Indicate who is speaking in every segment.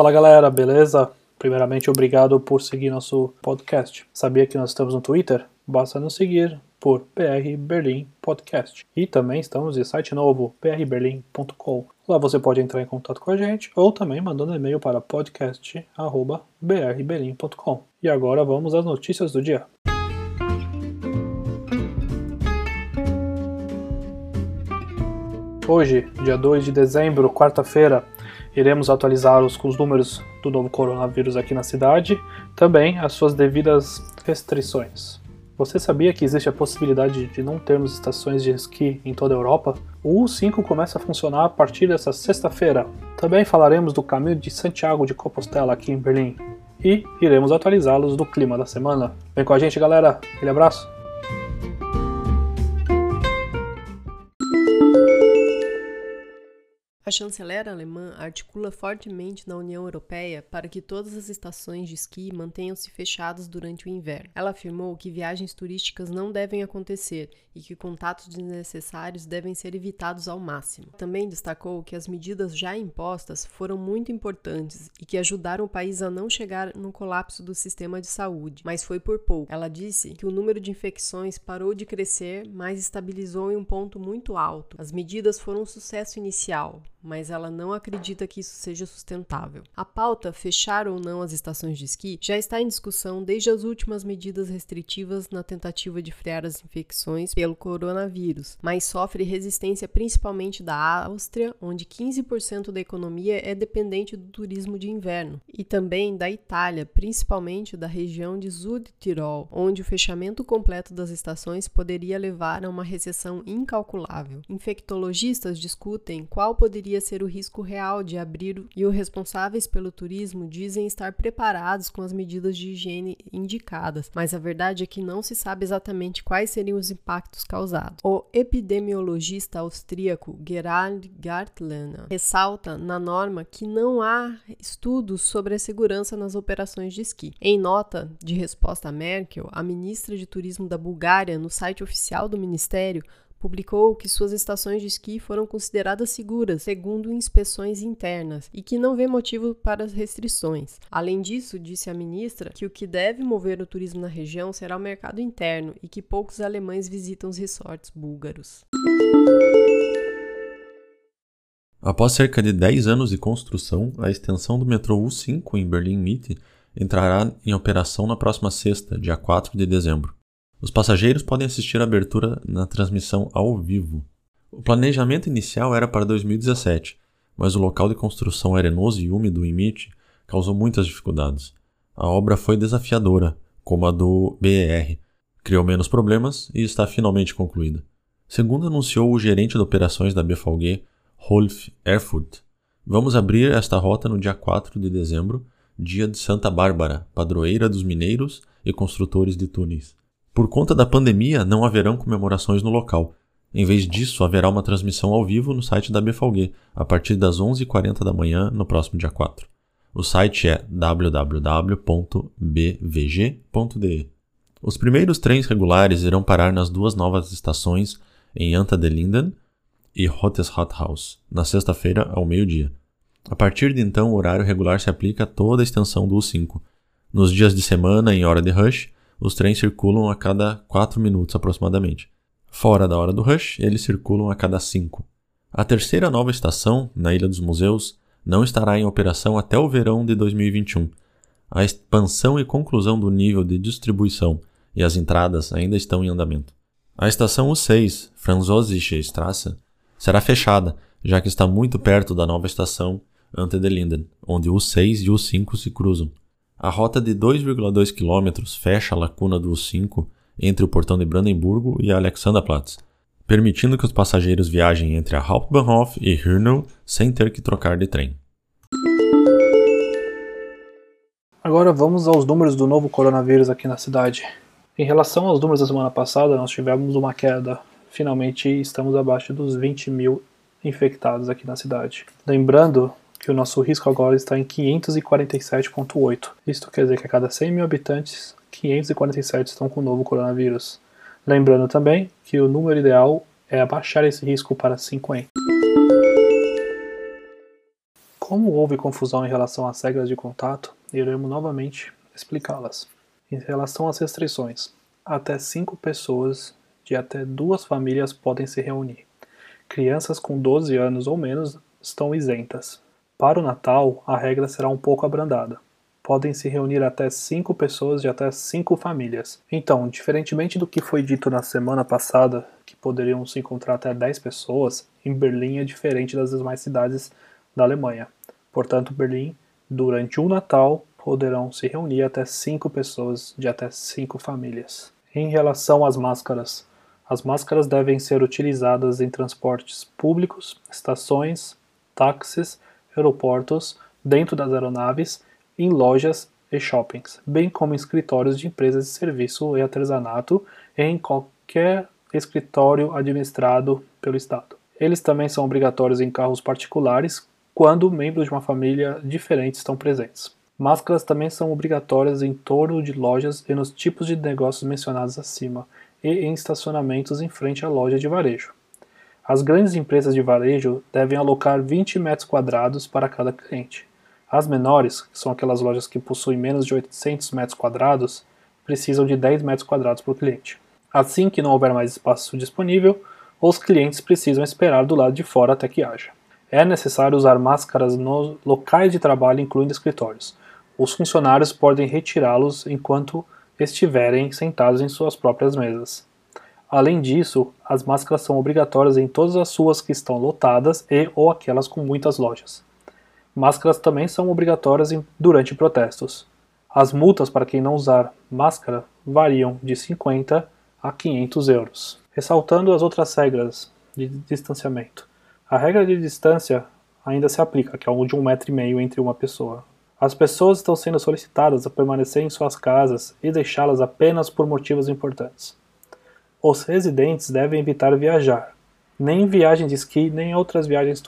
Speaker 1: Fala galera, beleza? Primeiramente, obrigado por seguir nosso podcast. Sabia que nós estamos no Twitter? Basta nos seguir por BR Berlim Podcast. E também estamos em site novo, brberlim.com. Lá você pode entrar em contato com a gente ou também mandando e-mail para podcast@brberlim.com. E agora vamos às notícias do dia. Hoje, dia 2 de dezembro, quarta-feira, iremos atualizá-los com os números do novo coronavírus aqui na cidade, também as suas devidas restrições. Você sabia que existe a possibilidade de não termos estações de esqui em toda a Europa? O U5 começa a funcionar a partir desta sexta-feira. Também falaremos do caminho de Santiago de Compostela aqui em Berlim. E iremos atualizá-los do clima da semana. Vem com a gente, galera. Aquele abraço.
Speaker 2: A chanceler alemã articula fortemente na União Europeia para que todas as estações de esqui mantenham-se fechadas durante o inverno. Ela afirmou que viagens turísticas não devem acontecer e que contatos desnecessários devem ser evitados ao máximo. Também destacou que as medidas já impostas foram muito importantes e que ajudaram o país a não chegar no colapso do sistema de saúde, mas foi por pouco. Ela disse que o número de infecções parou de crescer, mas estabilizou em um ponto muito alto. As medidas foram um sucesso inicial, mas ela não acredita que isso seja sustentável. A pauta fechar ou não as estações de esqui já está em discussão desde as últimas medidas restritivas na tentativa de frear as infecções pelo coronavírus, mas sofre resistência principalmente da Áustria, onde 15% da economia é dependente do turismo de inverno, e também da Itália, principalmente da região de Südtirol, onde o fechamento completo das estações poderia levar a uma recessão incalculável. Infectologistas discutem qual poderia poderia ser o risco real de abrir e os responsáveis pelo turismo dizem estar preparados com as medidas de higiene indicadas, mas a verdade é que não se sabe exatamente quais seriam os impactos causados. O epidemiologista austríaco Gerald Gartlener ressalta na norma que não há estudos sobre a segurança nas operações de esqui. Em nota de resposta a Merkel, a ministra de Turismo da Bulgária, no site oficial do ministério, publicou que suas estações de esqui foram consideradas seguras, segundo inspeções internas, e que não vê motivo para as restrições. Além disso, disse a ministra que o que deve mover o turismo na região será o mercado interno e que poucos alemães visitam os resorts búlgaros.
Speaker 3: Após cerca de 10 anos de construção, a extensão do metrô U5 em Berlim-Mitte entrará em operação na próxima sexta, dia 4 de dezembro. Os passageiros podem assistir a abertura na transmissão ao vivo. O planejamento inicial era para 2017, mas o local de construção arenoso e úmido em MIT causou muitas dificuldades. A obra foi desafiadora, como a do BER, criou menos problemas e está finalmente concluída. Segundo anunciou o gerente de operações da BVG, Rolf Erfurt, vamos abrir esta rota no dia 4 de dezembro, dia de Santa Bárbara, padroeira dos mineiros e construtores de túneis. Por conta da pandemia, não haverão comemorações no local. Em vez disso, haverá uma transmissão ao vivo no site da BFalgue, a partir das 11h40 da manhã no próximo dia 4. O site é www.bvg.de. Os primeiros trens regulares irão parar nas duas novas estações em Anta de Linden e House, na sexta-feira ao meio-dia. A partir de então, o horário regular se aplica a toda a extensão do U5. Nos dias de semana, em hora de rush, os trens circulam a cada 4 minutos aproximadamente. Fora da hora do rush, eles circulam a cada 5. A terceira nova estação, na Ilha dos Museus, não estará em operação até o verão de 2021. A expansão e conclusão do nível de distribuição e as entradas ainda estão em andamento. A estação U6, Franzosische Straße, será fechada, já que está muito perto da nova estação Ante de Linden, onde o U6 e o U5 se cruzam. A rota de 2,2 km fecha a lacuna do U5 entre o portão de Brandemburgo e a Alexanderplatz, permitindo que os passageiros viajem entre a Hauptbahnhof e Hürnel sem ter que trocar de trem.
Speaker 1: Agora vamos aos números do novo coronavírus aqui na cidade. Em relação aos números da semana passada, nós tivemos uma queda. Finalmente estamos abaixo dos 20 mil infectados aqui na cidade. Lembrando que o nosso risco agora está em 547,8. Isto quer dizer que a cada 100 mil habitantes, 547 estão com o novo coronavírus. Lembrando também que o número ideal é abaixar esse risco para 50. Como houve confusão em relação às regras de contato, iremos novamente explicá-las. Em relação às restrições, até cinco pessoas de até duas famílias podem se reunir. Crianças com 12 anos ou menos estão isentas. Para o Natal, a regra será um pouco abrandada. Podem se reunir até cinco pessoas de até cinco famílias. Então, diferentemente do que foi dito na semana passada, que poderiam se encontrar até 10 pessoas, em Berlim é diferente das demais cidades da Alemanha. Portanto, Berlim, durante um Natal, poderão se reunir até cinco pessoas de até cinco famílias. Em relação às máscaras, as máscaras devem ser utilizadas em transportes públicos, estações, táxis, aeroportos, dentro das aeronaves, em lojas e shoppings, bem como em escritórios de empresas de serviço e artesanato em qualquer escritório administrado pelo Estado. Eles também são obrigatórios em carros particulares quando membros de uma família diferente estão presentes. Máscaras também são obrigatórias em torno de lojas e nos tipos de negócios mencionados acima, e em estacionamentos em frente à loja de varejo. As grandes empresas de varejo devem alocar 20 metros quadrados para cada cliente. As menores, que são aquelas lojas que possuem menos de 800 metros quadrados, precisam de 10 metros quadrados por cliente. Assim que não houver mais espaço disponível, os clientes precisam esperar do lado de fora até que haja. É necessário usar máscaras nos locais de trabalho, incluindo escritórios. Os funcionários podem retirá-los enquanto estiverem sentados em suas próprias mesas. Além disso, as máscaras são obrigatórias em todas as suas que estão lotadas e ou aquelas com muitas lojas. Máscaras também são obrigatórias durante protestos. As multas para quem não usar máscara variam de 50 a 500 euros. Ressaltando as outras regras de distanciamento. A regra de distância ainda se aplica, que é de um metro e meio entre uma pessoa. As pessoas estão sendo solicitadas a permanecer em suas casas e deixá-las apenas por motivos importantes. Os residentes devem evitar viajar. Nem viagem de esqui nem outras viagens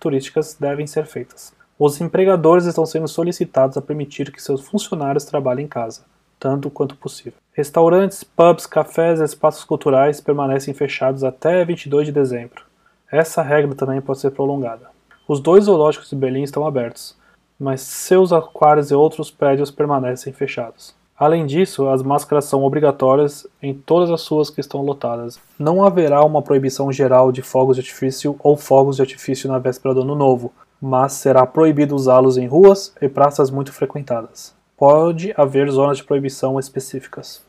Speaker 1: turísticas devem ser feitas. Os empregadores estão sendo solicitados a permitir que seus funcionários trabalhem em casa, tanto quanto possível. Restaurantes, pubs, cafés e espaços culturais permanecem fechados até 22 de dezembro. Essa regra também pode ser prolongada. Os dois zoológicos de Berlim estão abertos, mas seus aquários e outros prédios permanecem fechados. Além disso, as máscaras são obrigatórias em todas as suas que estão lotadas. Não haverá uma proibição geral de fogos de artifício ou fogos de artifício na véspera do Ano Novo, mas será proibido usá-los em ruas e praças muito frequentadas. Pode haver zonas de proibição específicas.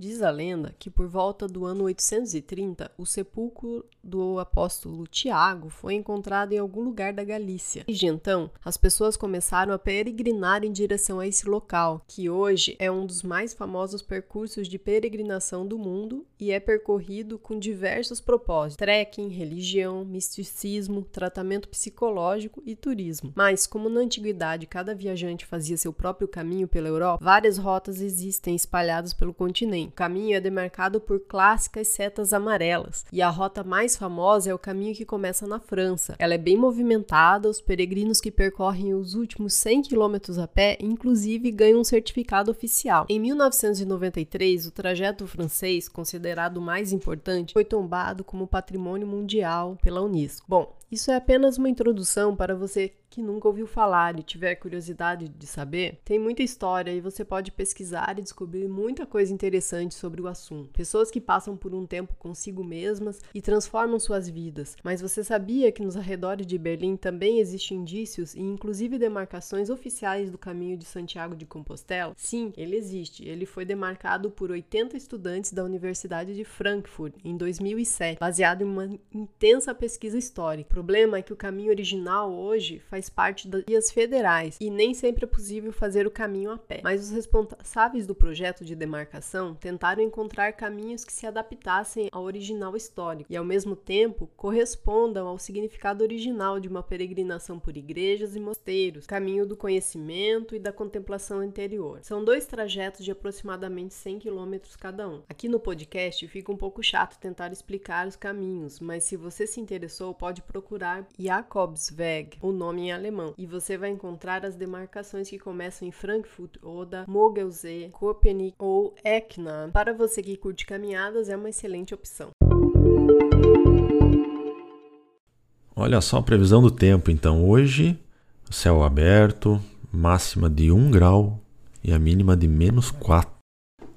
Speaker 2: Diz a lenda que por volta do ano 830, o sepulcro do apóstolo Tiago foi encontrado em algum lugar da Galícia. Desde então, as pessoas começaram a peregrinar em direção a esse local, que hoje é um dos mais famosos percursos de peregrinação do mundo e é percorrido com diversos propósitos: trekking, religião, misticismo, tratamento psicológico e turismo. Mas, como na antiguidade cada viajante fazia seu próprio caminho pela Europa, várias rotas existem espalhadas pelo continente. O caminho é demarcado por clássicas setas amarelas, e a rota mais famosa é o caminho que começa na França. Ela é bem movimentada, os peregrinos que percorrem os últimos 100 quilômetros a pé, inclusive, ganham um certificado oficial. Em 1993, o trajeto francês, considerado o mais importante, foi tombado como patrimônio mundial pela Unesco. Bom, isso é apenas uma introdução para você que nunca ouviu falar e tiver curiosidade de saber, tem muita história e você pode pesquisar e descobrir muita coisa interessante sobre o assunto. Pessoas que passam por um tempo consigo mesmas e transformam suas vidas. Mas você sabia que nos arredores de Berlim também existem indícios e inclusive demarcações oficiais do caminho de Santiago de Compostela? Sim, ele existe. Ele foi demarcado por 80 estudantes da Universidade de Frankfurt em 2007, baseado em uma intensa pesquisa histórica. O problema é que o caminho original hoje faz faz parte das vias federais e nem sempre é possível fazer o caminho a pé. Mas os responsáveis do projeto de demarcação tentaram encontrar caminhos que se adaptassem ao original histórico e, ao mesmo tempo, correspondam ao significado original de uma peregrinação por igrejas e mosteiros, caminho do conhecimento e da contemplação interior. São dois trajetos de aproximadamente 100 quilômetros cada um. Aqui no podcast fica um pouco chato tentar explicar os caminhos, mas se você se interessou, pode procurar procurar Jakobsweg, o nome em alemão, e você vai encontrar as demarcações que começam em Frankfurt, Oda, Mogelsee, Köpenick ou Ekna. Para você que curte caminhadas, é uma excelente opção.
Speaker 3: Olha só a previsão do tempo, então. Hoje, céu aberto, máxima de 1 grau e a mínima de menos 4.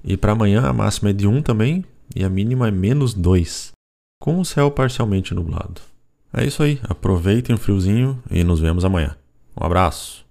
Speaker 3: E para amanhã a máxima é de 1 também e a mínima é menos 2, com o céu parcialmente nublado. É isso aí. Aproveitem o friozinho e nos vemos amanhã. Um abraço.